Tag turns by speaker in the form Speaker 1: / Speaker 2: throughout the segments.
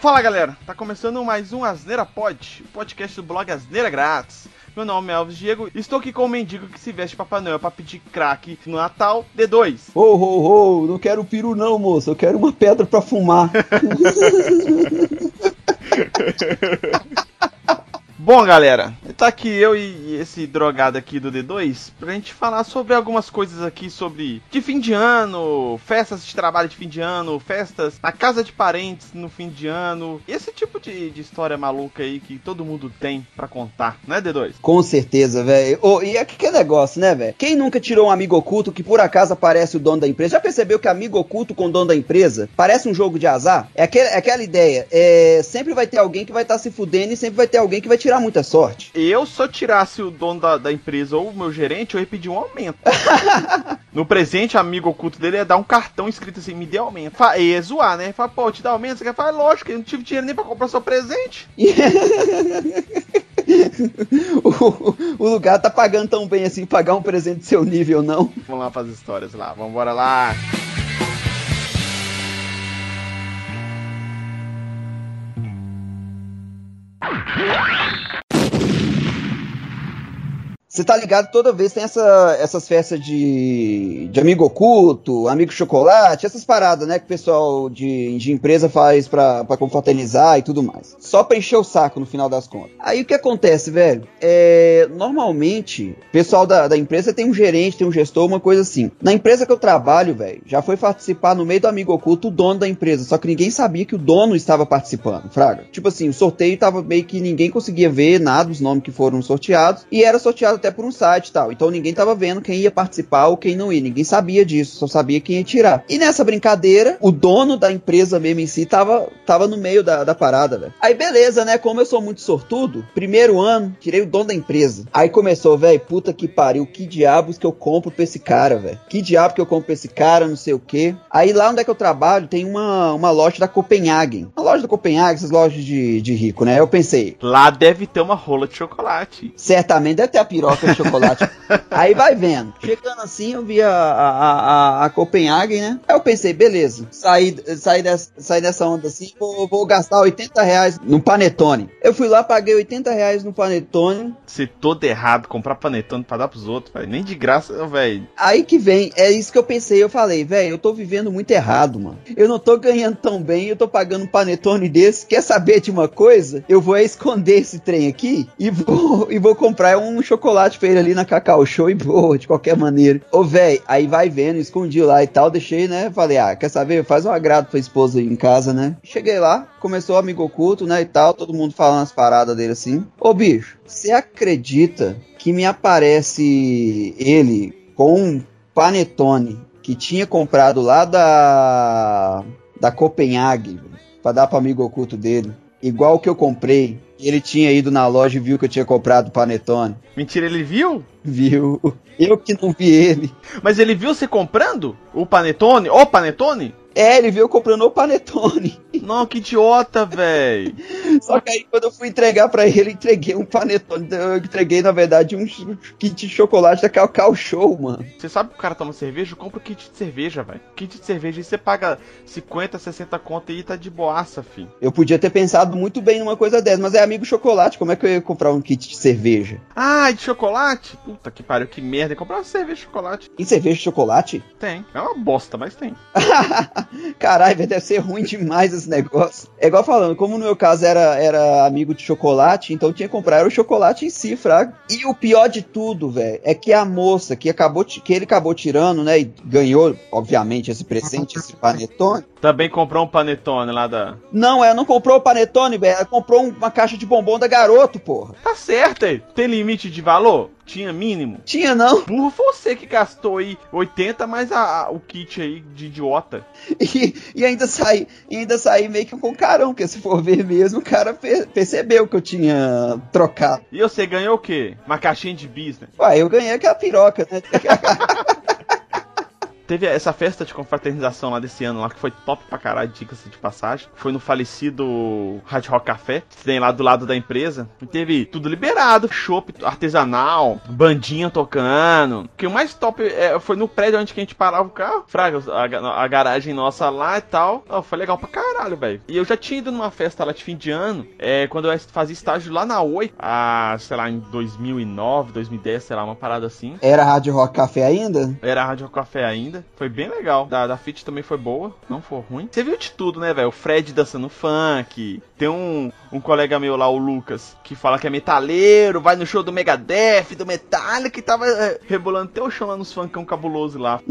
Speaker 1: Fala galera, tá começando mais um Asneira Pod, o podcast do blog Asneira Grátis. Meu nome é Alves Diego e estou aqui com o mendigo que se veste Papai Noel pra pedir crack no Natal D2.
Speaker 2: Ô, ô, ô, não quero peru não, moço, eu quero uma pedra pra fumar.
Speaker 1: Bom, galera, tá aqui eu e esse drogado aqui do D2 pra gente falar sobre algumas coisas aqui sobre de fim de ano, festas de trabalho de fim de ano, festas na casa de parentes no fim de ano, esse tipo de, de história maluca aí que todo mundo tem pra contar, né, D2?
Speaker 2: Com certeza, velho. Oh, e aqui que é negócio, né, velho? Quem nunca tirou um amigo oculto que por acaso aparece o dono da empresa? Já percebeu que amigo oculto com o dono da empresa parece um jogo de azar? É, aquele, é aquela ideia, é, sempre vai ter alguém que vai estar tá se fudendo e sempre vai ter alguém que vai tirar muita sorte.
Speaker 1: Eu, se eu tirasse o dono da, da empresa ou o meu gerente, eu ia pedir um aumento. no presente, amigo oculto dele ia dar um cartão escrito assim, me dê aumento. Fa ia zoar, né? Fala, pô, te dá aumento? Você quer falar, lógico, eu não tive dinheiro nem pra comprar seu presente.
Speaker 2: o, o, lugar tá pagando tão bem assim, pagar um presente do seu nível, não.
Speaker 1: Vamos lá fazer histórias lá, vamos embora lá.
Speaker 2: Você tá ligado, toda vez tem essa, essas festas de, de amigo oculto, amigo chocolate, essas paradas, né, que o pessoal de, de empresa faz pra, pra confraternizar e tudo mais. Só pra encher o saco no final das contas. Aí o que acontece, velho? É, normalmente, o pessoal da, da empresa tem um gerente, tem um gestor, uma coisa assim. Na empresa que eu trabalho, velho, já foi participar no meio do amigo oculto o dono da empresa, só que ninguém sabia que o dono estava participando, fraga. Tipo assim, o sorteio tava meio que ninguém conseguia ver nada, os nomes que foram sorteados, e era sorteado até por um site e tal. Então ninguém tava vendo quem ia participar ou quem não ia. Ninguém sabia disso, só sabia quem ia tirar. E nessa brincadeira, o dono da empresa mesmo em si tava, tava no meio da, da parada, velho. Aí beleza, né? Como eu sou muito sortudo, primeiro ano, tirei o dono da empresa. Aí começou, velho, puta que pariu, que diabos que eu compro pra esse cara, velho? Que diabo que eu compro pra esse cara, não sei o quê. Aí lá onde é que eu trabalho, tem uma, uma loja da Copenhagen. Uma loja da Copenhagen, essas lojas de, de rico, né? Eu pensei.
Speaker 1: Lá deve ter uma rola de chocolate.
Speaker 2: Certamente deve ter a piroca de chocolate. Aí vai vendo. Chegando assim, eu vi a, a, a, a Copenhagen, né? Aí eu pensei, beleza, saí, saí, dessa, saí dessa onda assim, vou, vou gastar 80 reais no panetone. Eu fui lá, paguei 80 reais no panetone.
Speaker 1: Se todo errado, comprar panetone pra dar pros outros, velho. Nem de graça, velho.
Speaker 2: Aí que vem, é isso que eu pensei. Eu falei, velho, eu tô vivendo muito errado, mano. Eu não tô ganhando tão bem, eu tô pagando um panetone desse. Quer saber de uma coisa? Eu vou esconder esse trem aqui e vou, e vou comprar um chocolate pra ele ali na Cacau Show e boa, de qualquer maneira. Ô, velho, aí vai vendo, escondi lá e tal, deixei, né? Falei, ah, quer saber? Faz um agrado pra esposa aí em casa, né? Cheguei lá, começou amigo oculto, né? E tal, todo mundo falando as paradas dele assim. Ô, bicho, você acredita que me aparece ele com um panetone que tinha comprado lá da da Copenhague para dar para amigo oculto dele, igual que eu comprei ele tinha ido na loja e viu que eu tinha comprado panetone.
Speaker 1: Mentira, ele viu?
Speaker 2: Viu. Eu que não vi ele.
Speaker 1: Mas ele viu você comprando o panetone? O panetone?
Speaker 2: É, ele viu comprando o panetone.
Speaker 1: Não, que idiota, velho.
Speaker 2: Só que aí quando eu fui entregar para ele, eu entreguei um panetone. Eu entreguei, na verdade, um kit de chocolate da Cacau Show, mano.
Speaker 1: Você sabe que o cara toma cerveja? Compra o kit de cerveja, velho. Kit de cerveja aí você paga 50, 60 conto e tá de boaça, filho.
Speaker 2: Eu podia ter pensado muito bem numa coisa dessa, mas é amigo chocolate. Como é que eu ia comprar um kit de cerveja?
Speaker 1: Ah, de chocolate? Puta que pariu, que merda. Comprar uma cerveja de chocolate.
Speaker 2: E cerveja de chocolate?
Speaker 1: Tem. É uma bosta, mas tem.
Speaker 2: Caralho, deve ser ruim demais esse negócio. É igual falando, como no meu caso era, era amigo de chocolate, então tinha que comprar o chocolate em si, fraga. E o pior de tudo, velho, é que a moça que acabou que ele acabou tirando, né, e ganhou, obviamente, esse presente, esse panetone.
Speaker 1: Também comprou um panetone lá da.
Speaker 2: Não, ela não comprou o panetone, velho. Ela comprou uma caixa de bombom da garoto, porra.
Speaker 1: Tá certo aí. Tem limite de valor? Tinha mínimo?
Speaker 2: Tinha não.
Speaker 1: Por você que gastou aí 80 mais a, a, o kit aí de idiota.
Speaker 2: E, e ainda saí, ainda saí meio que com carão, porque se for ver mesmo, o cara per percebeu que eu tinha trocado.
Speaker 1: E você ganhou o quê? Uma caixinha de business?
Speaker 2: Ué, eu ganhei aquela piroca, né?
Speaker 1: teve essa festa de confraternização lá desse ano lá, que foi top pra caralho, dicas de passagem. Foi no falecido Hard Rock Café, que tem lá do lado da empresa. E teve tudo liberado, chopp artesanal, bandinha tocando. O que o mais top é, foi no prédio onde que a gente parava o carro. Fraga, a, a garagem nossa lá e tal. Oh, foi legal pra caralho, velho. E eu já tinha ido numa festa lá de fim de ano, é, quando eu fazia estágio lá na Oi, a, sei lá, em 2009, 2010, sei lá, uma parada assim.
Speaker 2: Era Hard Rock Café ainda?
Speaker 1: Era Rádio Café ainda. Foi bem legal. Da, da Fit também foi boa, não foi ruim. Você viu de tudo, né, velho? O Fred dançando funk. Tem um, um colega meu lá, o Lucas, que fala que é metaleiro, vai no show do Megadeth, do Metallica, e tava é, rebolando até o chão lá nos funkão cabuloso lá.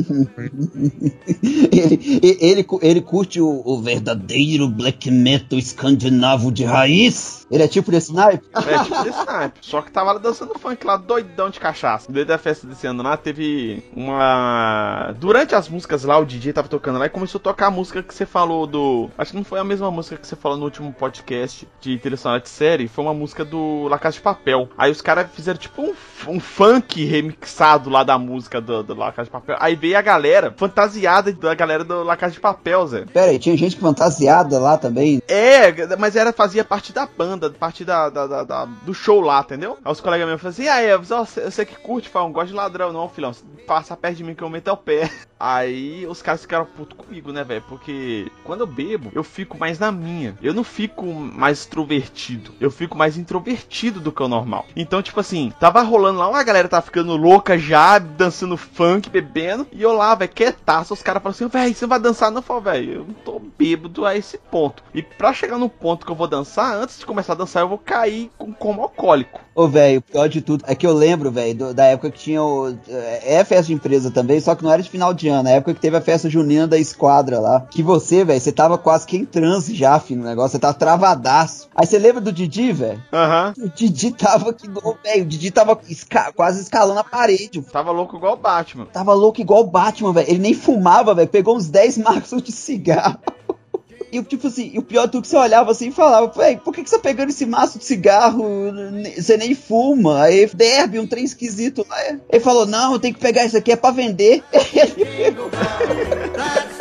Speaker 2: ele, ele, ele curte o, o, verdadeiro black metal escandinavo de raiz. Ele é tipo desse naipe?
Speaker 1: É tipo desse naipe. Só que tava lá dançando funk lá, doidão de cachaça. Desde a festa desse ano lá, teve uma. Durante as músicas lá, o DJ tava tocando lá e começou a tocar a música que você falou do. Acho que não foi a mesma música que você falou no último podcast de trilha sonora de série. Foi uma música do La Casa de Papel. Aí os caras fizeram tipo um, um, funk remixado lá da música do, do La Casa de Papel. Aí veio a galera fantasiada da galera do La Casa de Papel, Zé.
Speaker 2: Pera aí, tinha gente fantasiada lá também?
Speaker 1: É, mas era, fazia parte da banda, parte da, da, da, da do show lá, entendeu? Aí os colegas meus falaram assim: ah, é, você, você que curte, fala, não gosta de ladrão, não, filhão. Passa perto de mim que eu meto o pé. Aí os caras ficaram puto comigo, né, velho? Porque quando eu bebo, eu fico mais na minha. Eu não fico mais extrovertido. Eu fico mais introvertido do que o normal. Então, tipo assim, tava rolando lá, uma galera tava ficando louca já, dançando funk, bebendo. E eu lá, velho, quietaço. Os caras falaram assim, velho, você não vai dançar não? Eu velho, eu não tô bêbado a esse ponto. E pra chegar no ponto que eu vou dançar, antes de começar a dançar, eu vou cair com como alcoólico.
Speaker 2: Ô, velho, o pior de tudo é que eu lembro, velho, da época que tinha o. É, é festa de empresa também, só que não era de final de ano. Na época que teve a festa junina da esquadra lá. Que você, velho, você tava quase que em transe já, filho, no negócio. Você tava travadaço. Aí você lembra do Didi, velho?
Speaker 1: Aham.
Speaker 2: Uhum. O Didi tava que velho. O Didi tava esca quase escalando a parede.
Speaker 1: Tava louco igual o Batman.
Speaker 2: Tava louco igual o Batman, velho. Ele nem fumava, velho. Pegou uns 10 maços de cigarro. E tipo assim, o pior é tudo que você olhava assim e falava, véi, por que, que você tá pegando esse maço de cigarro? Você nem fuma. Aí derbe um trem esquisito lá. Ele falou, não, tem que pegar isso aqui, é pra vender.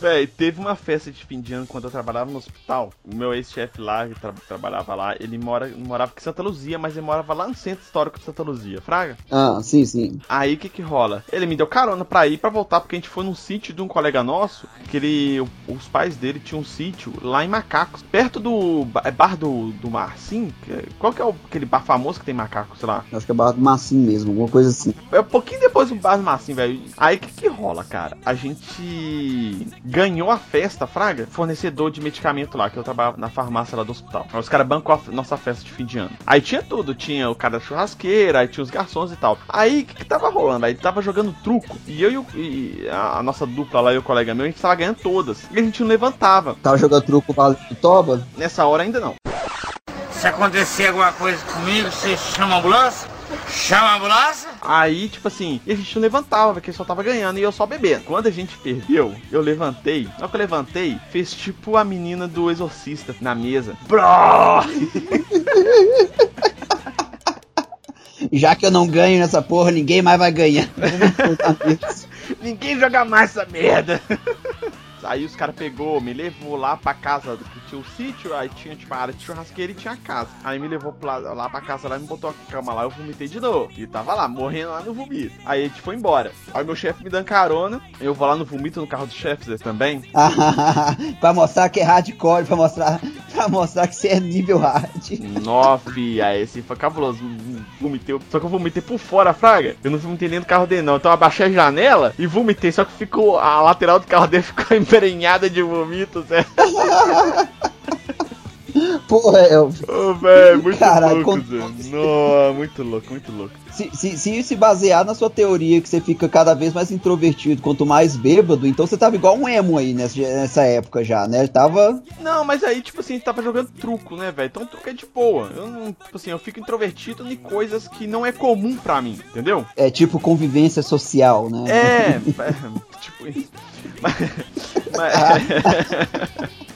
Speaker 1: Véi, teve uma festa de fim de ano quando eu trabalhava no hospital. O meu ex-chefe lá, que tra trabalhava lá, ele mora, morava em Santa Luzia, mas ele morava lá no centro histórico de Santa Luzia, Fraga?
Speaker 2: Ah, sim, sim.
Speaker 1: Aí o que que rola? Ele me deu carona pra ir pra voltar, porque a gente foi num sítio de um colega nosso, que ele. Os pais dele tinham um sítio lá em Macacos, perto do é bar do, do Marcim. Qual que é o, aquele bar famoso que tem macacos, sei lá?
Speaker 2: Acho que é bar do Marcim mesmo, alguma coisa assim.
Speaker 1: É um pouquinho depois do bar do Marcim, velho. Aí o que que rola, cara? A gente ganhou a festa, Fraga, fornecedor de medicamento lá, que eu trabalhava na farmácia lá do hospital. Aí os caras bancou a nossa festa de fim de ano. Aí tinha tudo, tinha o cara da churrasqueira, aí tinha os garçons e tal. Aí o que, que tava rolando? Aí tava jogando truco. E eu e, a nossa dupla lá e o colega meu, a gente tava ganhando todas. E a gente não levantava.
Speaker 2: Tava jogando truco Vale do Toba?
Speaker 1: Nessa hora ainda não.
Speaker 3: Se acontecer alguma coisa comigo, você chama a ambulância? Chama a ambulância?
Speaker 1: Aí, tipo assim, e a gente não levantava, porque só tava ganhando e eu só bebendo. Quando a gente perdeu, eu levantei. Na hora que eu levantei, fez tipo a menina do exorcista na mesa. Bro!
Speaker 2: Já que eu não ganho nessa porra, ninguém mais vai ganhar.
Speaker 1: ninguém joga mais essa merda. Aí os caras pegou, me levou lá pra casa que tinha o sítio, aí tinha tipo a área de churrasqueira e tinha a casa. Aí me levou pra, lá pra casa lá me botou a cama lá, eu vomitei de novo. E tava lá, morrendo lá no vomito. Aí a gente foi embora. Aí meu chefe me dando carona, eu vou lá no vomito no carro do chefe também.
Speaker 2: pra mostrar que é hardcore, pra mostrar, pra mostrar que você é nível hard.
Speaker 1: Nossa, aí esse foi cabuloso. Vomitei, só que eu vomitei por fora, fraga. Eu não vomitei nem no carro dele não. Então eu abaixei a janela e vomitei, só que ficou, a lateral do carro dele ficou em emprenhada de vomito, Zé.
Speaker 2: Porra, Elvis.
Speaker 1: Ô, oh, velho, muito Cara, louco. Nossa, muito louco, muito louco.
Speaker 2: Se, se, se se basear na sua teoria que você fica cada vez mais introvertido quanto mais bêbado, então você tava igual um emo aí nessa, nessa época já, né? Ele tava.
Speaker 1: Não, mas aí, tipo assim, tava jogando truco, né, velho? Então truco é de boa. Eu não, tipo assim, eu fico introvertido em coisas que não é comum pra mim, entendeu?
Speaker 2: É tipo convivência social, né?
Speaker 1: É, é tipo isso. Mas, mas,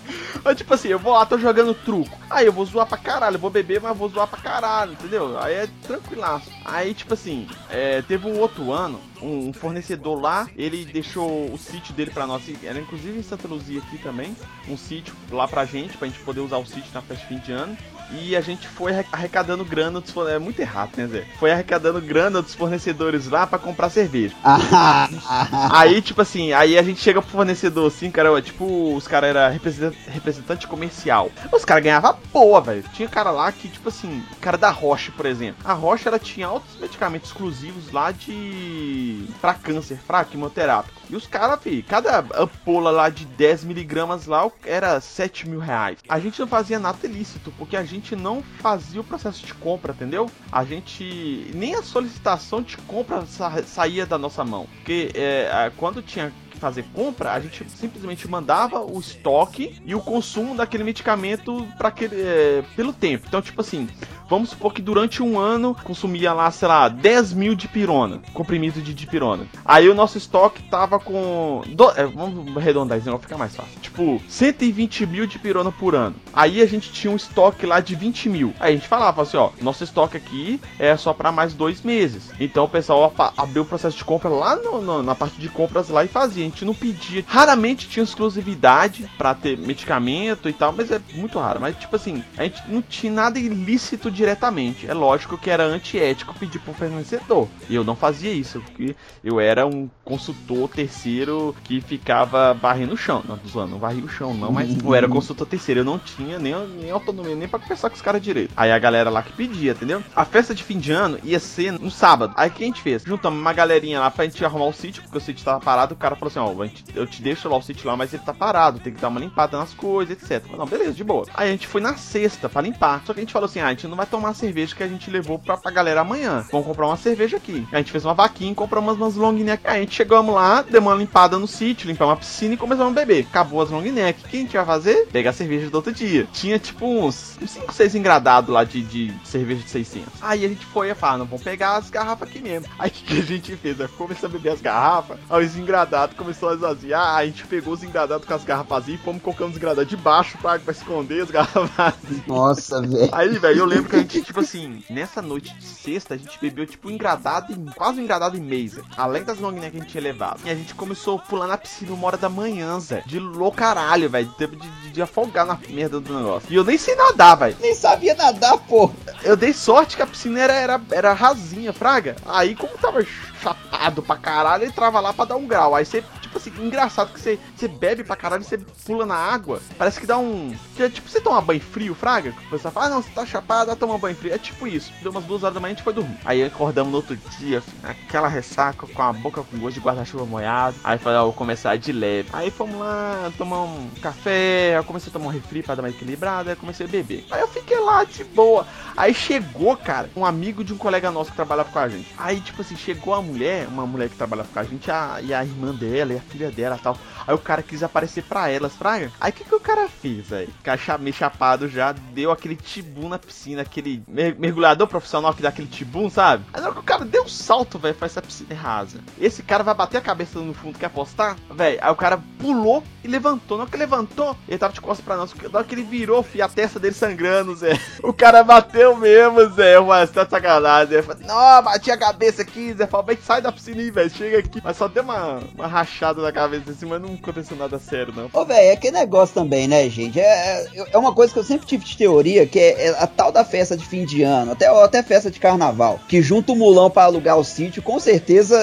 Speaker 1: Mas, tipo assim, eu vou lá, tô jogando truco. Aí eu vou zoar pra caralho, eu vou beber, mas vou zoar pra caralho, entendeu? Aí é tranquilaço. Aí, tipo assim, é, teve um outro ano, um, um fornecedor lá, ele deixou o sítio dele pra nós, era inclusive em Santa Luzia aqui também, um sítio lá pra gente, pra gente poder usar o sítio na festa de fim de ano. E a gente foi arrecadando grana dos É muito errado, né, Zé? Foi arrecadando grana dos fornecedores lá pra comprar cerveja. aí, tipo assim, aí a gente chega pro fornecedor assim, cara, tipo, os caras eram representante, representante comercial. Os caras ganhavam boa, velho. Tinha cara lá que, tipo assim, cara da Roche, por exemplo. A Roche, ela tinha altos medicamentos exclusivos lá de. pra câncer, pra quimioterápico. Os caras, fi, cada ampola lá de 10 miligramas lá era 7 mil reais. A gente não fazia nada ilícito, porque a gente não fazia o processo de compra, entendeu? A gente. nem a solicitação de compra sa saía da nossa mão. Porque é, quando tinha fazer compra, a gente simplesmente mandava o estoque e o consumo daquele medicamento para é, pelo tempo. Então, tipo assim, vamos supor que durante um ano consumia lá, sei lá, 10 mil de pirona, comprimido de dipirona. Aí o nosso estoque tava com. Do, é, vamos arredondar isso, não ficar mais fácil. Tipo, 120 mil de pirona por ano. Aí a gente tinha um estoque lá de 20 mil. Aí a gente falava assim: ó, nosso estoque aqui é só para mais dois meses. Então o pessoal abriu o processo de compra lá no, no, na parte de compras lá e fazia. A gente não pedia. Raramente tinha exclusividade para ter medicamento e tal, mas é muito raro. Mas tipo assim, a gente não tinha nada ilícito diretamente. É lógico que era antiético pedir pro fornecedor. E eu não fazia isso, porque eu era um consultor terceiro que ficava varrendo o chão. Não, tô zoando, não varria o chão, não, mas eu era consultor terceiro. Eu não tinha nem, nem autonomia, nem pra conversar com os caras direito. Aí a galera lá que pedia, entendeu? A festa de fim de ano ia ser no sábado. Aí o que a gente fez? Juntamos uma galerinha lá pra gente arrumar o sítio, porque o sítio tava parado. O cara falou assim: ó, eu te deixo lá o sítio lá, mas ele tá parado, tem que dar uma limpada nas coisas, etc. Não, beleza, de boa. Aí a gente foi na sexta pra limpar. Só que a gente falou assim: ah, a gente não vai tomar a cerveja que a gente levou pra, pra galera amanhã. Vamos comprar uma cerveja aqui. A gente fez uma vaquinha e compramos umas long neck. Aí a gente chegamos lá, demos uma limpada no sítio, limpamos uma piscina e começamos a beber. Acabou as long neck. O que a gente vai fazer? Pegar a cerveja do outro dia. Tinha tipo uns 5, 6 engradados lá de, de cerveja de 600. Aí a gente foi e falou, não, vamos pegar as garrafas aqui mesmo. Aí o que, que, a gente fez? Começou a beber as garrafas, aí os engradados começou a esvaziar, a gente pegou os engradados com as garrafas e fomos colocando os engradados de baixo pra, pra esconder as garrafas.
Speaker 2: Nossa, velho.
Speaker 1: Aí, velho, eu lembro que a gente, tipo assim, nessa noite de sexta, a gente bebeu tipo um engradado e quase um engradado e mesa. Além das long que a gente tinha levado. E a gente começou a pular na piscina uma hora da manhã, Zé. De loucaralho, velho. De, de, de, afogar na merda do negócio. E eu nem sei nadar, velho.
Speaker 2: Nem sabia nadar, pô.
Speaker 1: Eu dei sorte que a piscina era, era, era rasinha, fraga. Aí, como tava chapado pra caralho, ele trava lá pra dar um grau. Aí você tipo assim, engraçado que você, você bebe pra caralho você pula na água. Parece que dá um. É tipo você toma banho frio, Fraga. Você fala, ah, não, você tá chapado, vai tomar banho frio. É tipo isso. Deu umas duas horas da manhã a gente foi dormir. Aí acordamos no outro dia, assim, aquela ressaca com a boca com gosto de guarda-chuva molhado. Aí falei, ó, vou começar de leve. Aí fomos lá, tomar um café. Eu comecei a tomar um refri pra dar uma equilibrada. Aí comecei a beber. Aí eu fiquei lá de boa. Aí chegou, cara, um amigo de um colega nosso que trabalhava com a gente. Aí, tipo assim, chegou a mulher, uma mulher que trabalhava com a gente, a, e a irmã dela, e a filha dela tal. Aí o cara quis aparecer pra elas, fraga. Aí o que, que o cara fez, velho? Caixa meio chapado já, deu aquele tibum na piscina, aquele mergulhador profissional que dá aquele tibum, sabe? Aí na hora que o cara deu um salto, velho, faz essa piscina rasa. Esse cara vai bater a cabeça no fundo, quer apostar? Velho, aí o cara pulou e levantou. Na hora que levantou, ele tava de costas pra nós. Na hora que ele virou, fi, a testa dele sangrando, Zé. O cara bateu mesmo, Zé. Mas tá sacanagem, Zé. Não, bati a cabeça aqui, Zé. Falou, sai da piscina aí, velho. Chega aqui. Mas só deu uma, uma rachada na cabeça assim, mas não aconteceu nada sério, não.
Speaker 2: Ô, velho, é que negócio também, né, gente? É, é, é uma coisa que eu sempre tive de teoria, que é, é, a tal da festa de fim de ano, até, até festa de carnaval, que junta o mulão para alugar o sítio, com certeza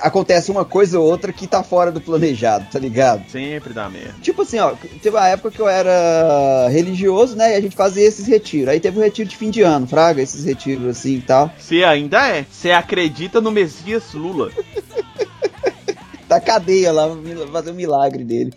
Speaker 2: acontece uma coisa ou outra que tá fora do planejado, tá ligado?
Speaker 1: Sempre dá merda.
Speaker 2: Tipo assim, ó, teve uma época que eu era religioso, né, e a gente fazia esses retiros. Aí teve o retiro de fim de ano, fraga, esses retiros assim e tal.
Speaker 1: Você ainda é? Você acredita no Messias Lula?
Speaker 2: da cadeia lá, fazer um milagre dele.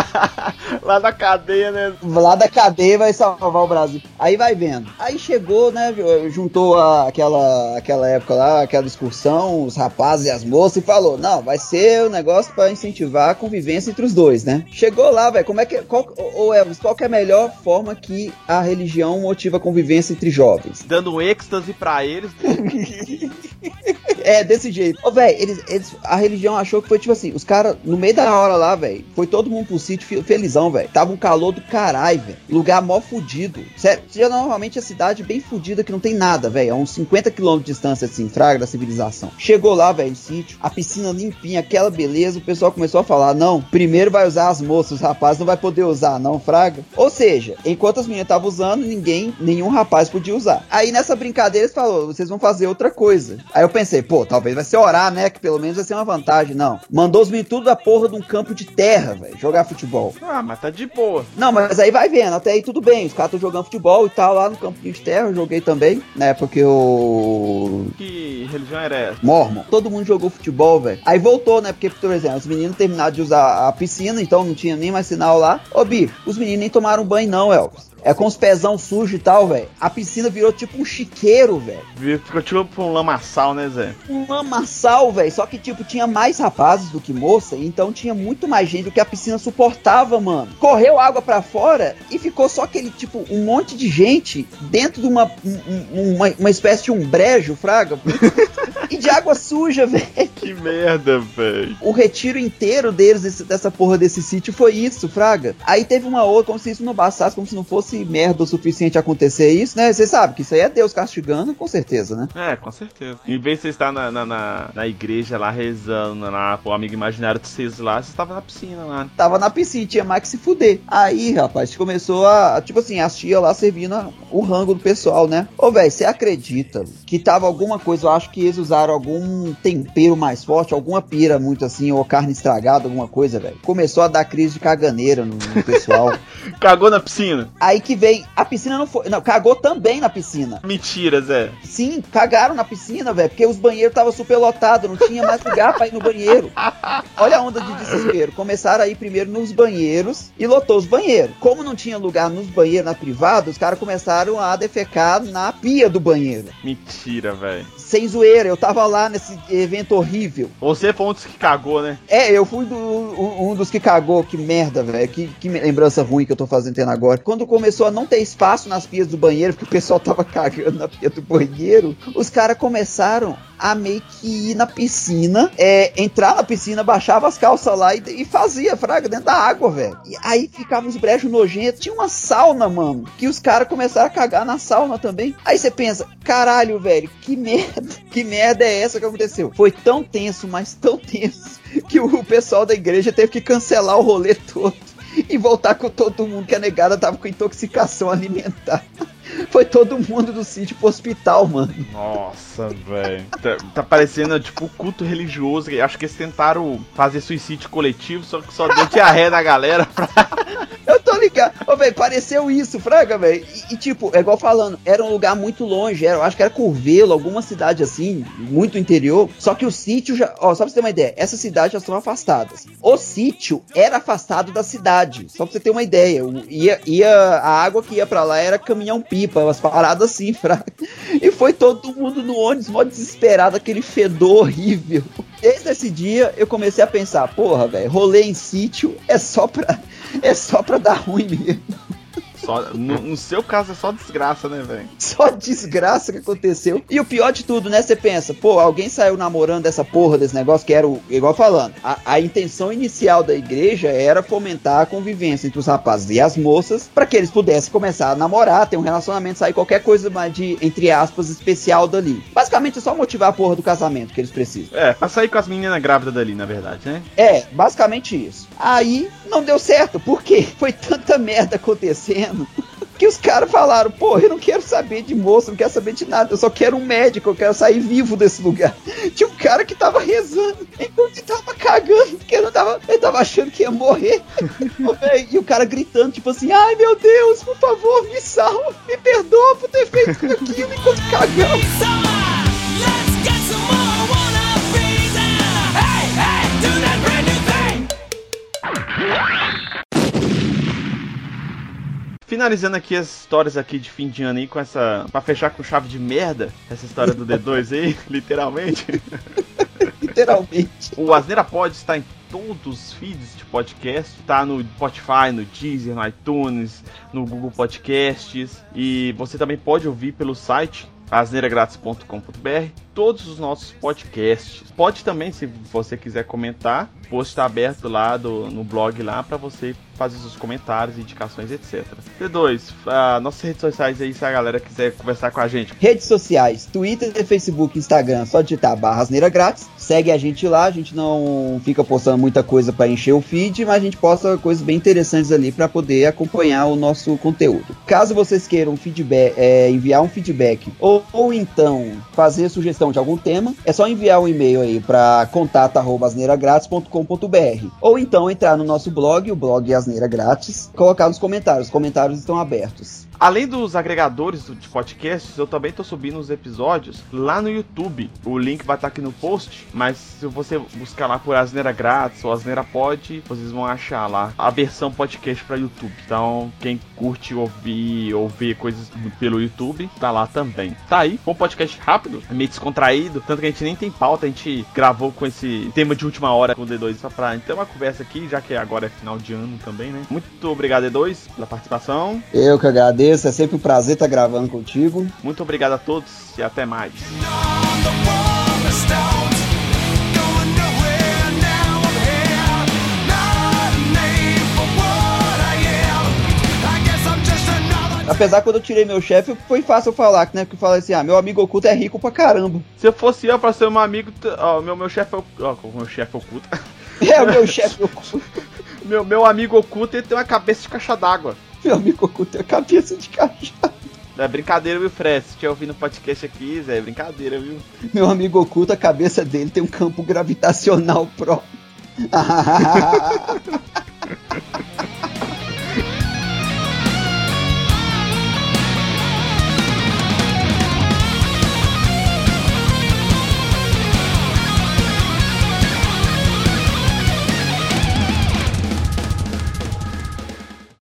Speaker 1: lá da cadeia, né?
Speaker 2: Lá da cadeia vai salvar o Brasil. Aí vai vendo. Aí chegou, né? Juntou a, aquela, aquela época lá, aquela excursão, os rapazes e as moças, e falou: não, vai ser o um negócio para incentivar a convivência entre os dois, né? Chegou lá, velho. Como é que. Qual, ô Elvis, qual que é a melhor forma que a religião motiva a convivência entre jovens?
Speaker 1: Dando um êxtase para eles.
Speaker 2: É, desse jeito. Ô, velho, eles, eles, a religião achou que foi tipo assim, os caras, no meio da hora lá, velho, foi todo mundo pro sítio felizão, velho. Tava um calor do caralho, velho. Lugar mó fudido. Sério, normalmente a cidade bem fudida que não tem nada, velho. É uns 50 km de distância, assim, fraga da civilização. Chegou lá, velho, no sítio, a piscina limpinha, aquela beleza, o pessoal começou a falar, não, primeiro vai usar as moças, os rapazes não vai poder usar, não, fraga. Ou seja, enquanto as meninas estavam usando, ninguém, nenhum rapaz podia usar. Aí nessa brincadeira eles falou, vocês vão fazer outra coisa. Aí eu pensei, pô, talvez vai ser orar, né? Que pelo menos vai ser uma vantagem. Não. Mandou os meninos tudo da porra de um campo de terra, velho. Jogar futebol.
Speaker 1: Ah, mas tá de boa.
Speaker 2: Não, mas aí vai vendo. Até aí tudo bem. Os caras estão jogando futebol e tal lá no campo de terra. Eu joguei também, né? Porque eu.
Speaker 1: Que religião era essa?
Speaker 2: Mormon. Todo mundo jogou futebol, velho. Aí voltou, né? Porque, por exemplo, os meninos terminaram de usar a piscina, então não tinha nem mais sinal lá. Ô, bicho, os meninos nem tomaram banho, não, Elvis. É com os pezão sujos e tal, velho. A piscina virou tipo um chiqueiro, velho.
Speaker 1: Ficou tipo um lamaçal, né, Zé?
Speaker 2: Um lamaçal, velho. Só que, tipo, tinha mais rapazes do que moça, então tinha muito mais gente do que a piscina suportava, mano. Correu água para fora e ficou só aquele, tipo, um monte de gente dentro de uma, um, uma, uma espécie de um brejo, fraga. e de água suja, velho.
Speaker 1: Que merda, velho.
Speaker 2: O retiro inteiro deles, desse, dessa porra desse sítio, foi isso, fraga. Aí teve uma outra, como se isso não bastasse, como se não fosse merda o suficiente acontecer isso, né? Você sabe que isso aí é Deus castigando, com certeza, né?
Speaker 1: É, com certeza. Em vez de você estar na, na, na, na igreja lá rezando, lá, o amigo imaginário de vocês lá, você estava na piscina lá.
Speaker 2: Tava na piscina, tinha mais que se fuder. Aí, rapaz, começou a, tipo assim, as tia lá servindo o rango do pessoal, né? Ô, velho, você acredita que tava alguma coisa, eu acho que eles usaram algum tempero mais forte, alguma pira muito assim, ou carne estragada, alguma coisa, velho. Começou a dar crise de caganeira no, no pessoal.
Speaker 1: Cagou na piscina?
Speaker 2: Aí que veio. A piscina não foi. Não, cagou também na piscina.
Speaker 1: Mentira, Zé.
Speaker 2: Sim, cagaram na piscina, velho, porque os banheiros estavam super lotados, não tinha mais lugar pra ir no banheiro. Olha a onda de desespero. Começaram a ir primeiro nos banheiros e lotou os banheiros. Como não tinha lugar nos banheiros na privada, os caras começaram a defecar na pia do banheiro.
Speaker 1: Mentira, velho.
Speaker 2: Sem zoeira, eu tava lá nesse evento horrível.
Speaker 1: Você foi um dos que cagou, né?
Speaker 2: É, eu fui do, um dos que cagou. Que merda, velho. Que, que lembrança ruim que eu tô fazendo agora. Quando começou a não ter espaço nas pias do banheiro, porque o pessoal tava cagando na pia do banheiro, os caras começaram a meio que ir na piscina, é, entrar na piscina, baixava as calças lá e, e fazia fraga dentro da água, velho. E aí ficavam os brejos nojentos. Tinha uma sauna, mano, que os caras começaram a cagar na sauna também. Aí você pensa, caralho, velho, que merda, que merda é essa que aconteceu? Foi tão tenso, mas tão tenso, que o pessoal da igreja teve que cancelar o rolê todo e voltar com todo mundo que a negada tava com intoxicação alimentar. Foi todo mundo do sítio pro hospital, mano.
Speaker 1: Nossa, velho. Tá, tá, parecendo tipo culto religioso. Acho que eles tentaram fazer suicídio coletivo, só que só deu diarreia na galera pra.
Speaker 2: Ligado. Ô, velho, pareceu isso, Fraga, velho. E, e, tipo, é igual falando, era um lugar muito longe, era, acho que era Curvelo, alguma cidade assim, muito interior. Só que o sítio já. Ó, só pra você ter uma ideia, essas cidades já estão afastadas. O sítio era afastado da cidade. Só pra você ter uma ideia. Ia, ia, a água que ia para lá era caminhão-pipa, umas paradas assim, Fraga. E foi todo mundo no ônibus, mó desesperado, aquele fedor horrível. Desde esse dia eu comecei a pensar, porra, velho, rolê em sítio é só pra é só pra dar ruim mesmo.
Speaker 1: Só, no, no, seu caso é só desgraça, né, velho?
Speaker 2: Só desgraça que aconteceu. E o pior de tudo, né? Você pensa, pô, alguém saiu namorando essa porra desse negócio que era o. Igual falando, a, a intenção inicial da igreja era fomentar a convivência entre os rapazes e as moças para que eles pudessem começar a namorar, ter um relacionamento, sair qualquer coisa mais de, entre aspas, especial dali. Basicamente é só motivar a porra do casamento que eles precisam.
Speaker 1: É, pra sair com as meninas grávidas dali, na verdade, né?
Speaker 2: É, basicamente isso. Aí não deu certo, porque foi tanta merda acontecendo que os caras falaram, pô, eu não quero saber de moço, não quero saber de nada, eu só quero um médico, eu quero sair vivo desse lugar. Tinha um cara que tava rezando, enquanto tava cagando, porque ele tava, ele tava achando que ia morrer. e o cara gritando, tipo assim, ai meu Deus, por favor, me salva, me perdoa por ter feito aquilo enquanto cagando.
Speaker 1: Finalizando aqui as histórias aqui de fim de ano aí com essa. pra fechar com chave de merda, essa história do D2 aí, literalmente.
Speaker 2: literalmente.
Speaker 1: O Asneira Pod está em todos os feeds de podcast. Tá no Spotify, no Deezer, no iTunes, no Google Podcasts. E você também pode ouvir pelo site asneiragratis.com.br todos os nossos podcasts. Pode também, se você quiser comentar, o post está aberto lá do, no blog lá para você fazer seus comentários, indicações, etc. D2, uh, nossas redes sociais aí, se a galera quiser conversar com a gente.
Speaker 2: Redes sociais, Twitter, Facebook, Instagram, só digitar barra asneira grátis. Segue a gente lá, a gente não fica postando muita coisa para encher o feed, mas a gente posta coisas bem interessantes ali para poder acompanhar o nosso conteúdo. Caso vocês queiram feedback, é, enviar um feedback ou, ou então fazer sugestão de algum tema, é só enviar um e-mail aí para contato@asneiragratis.com.br ou então entrar no nosso blog, o blog Asneira Grátis, colocar nos comentários. Os comentários estão abertos.
Speaker 1: Além dos agregadores de podcasts, eu também estou subindo os episódios lá no YouTube. O link vai estar aqui no post, mas se você buscar lá por Asneira Grátis ou Asneira Pod, vocês vão achar lá a versão podcast para YouTube. Então, quem curte ouvir ou ver coisas pelo YouTube, tá lá também. Tá aí, um podcast rápido, meio descontraído, tanto que a gente nem tem pauta, a gente gravou com esse tema de última hora com o D2 só pra ter uma conversa aqui, já que agora é final de ano também, né? Muito obrigado, D2, pela participação.
Speaker 2: Eu que agradeço agradeço, é sempre um prazer estar gravando contigo.
Speaker 1: Muito obrigado a todos e até mais.
Speaker 2: Apesar que quando eu tirei meu chefe, foi fácil falar, né? Porque eu falei assim, ah, meu amigo oculto é rico pra caramba.
Speaker 1: Se eu fosse eu pra ser meu amigo, ó, meu, meu chefe, ó, meu chefe oculto.
Speaker 2: É, o meu chefe oculto.
Speaker 1: meu, meu amigo oculto, ele tem uma cabeça de caixa d'água.
Speaker 2: Meu amigo oculto tem a cabeça de caixa.
Speaker 1: É brincadeira, viu, Fred? Se tiver ouvindo o podcast aqui, Zé, é brincadeira, viu?
Speaker 2: Meu amigo oculto, a cabeça dele tem um campo gravitacional próprio.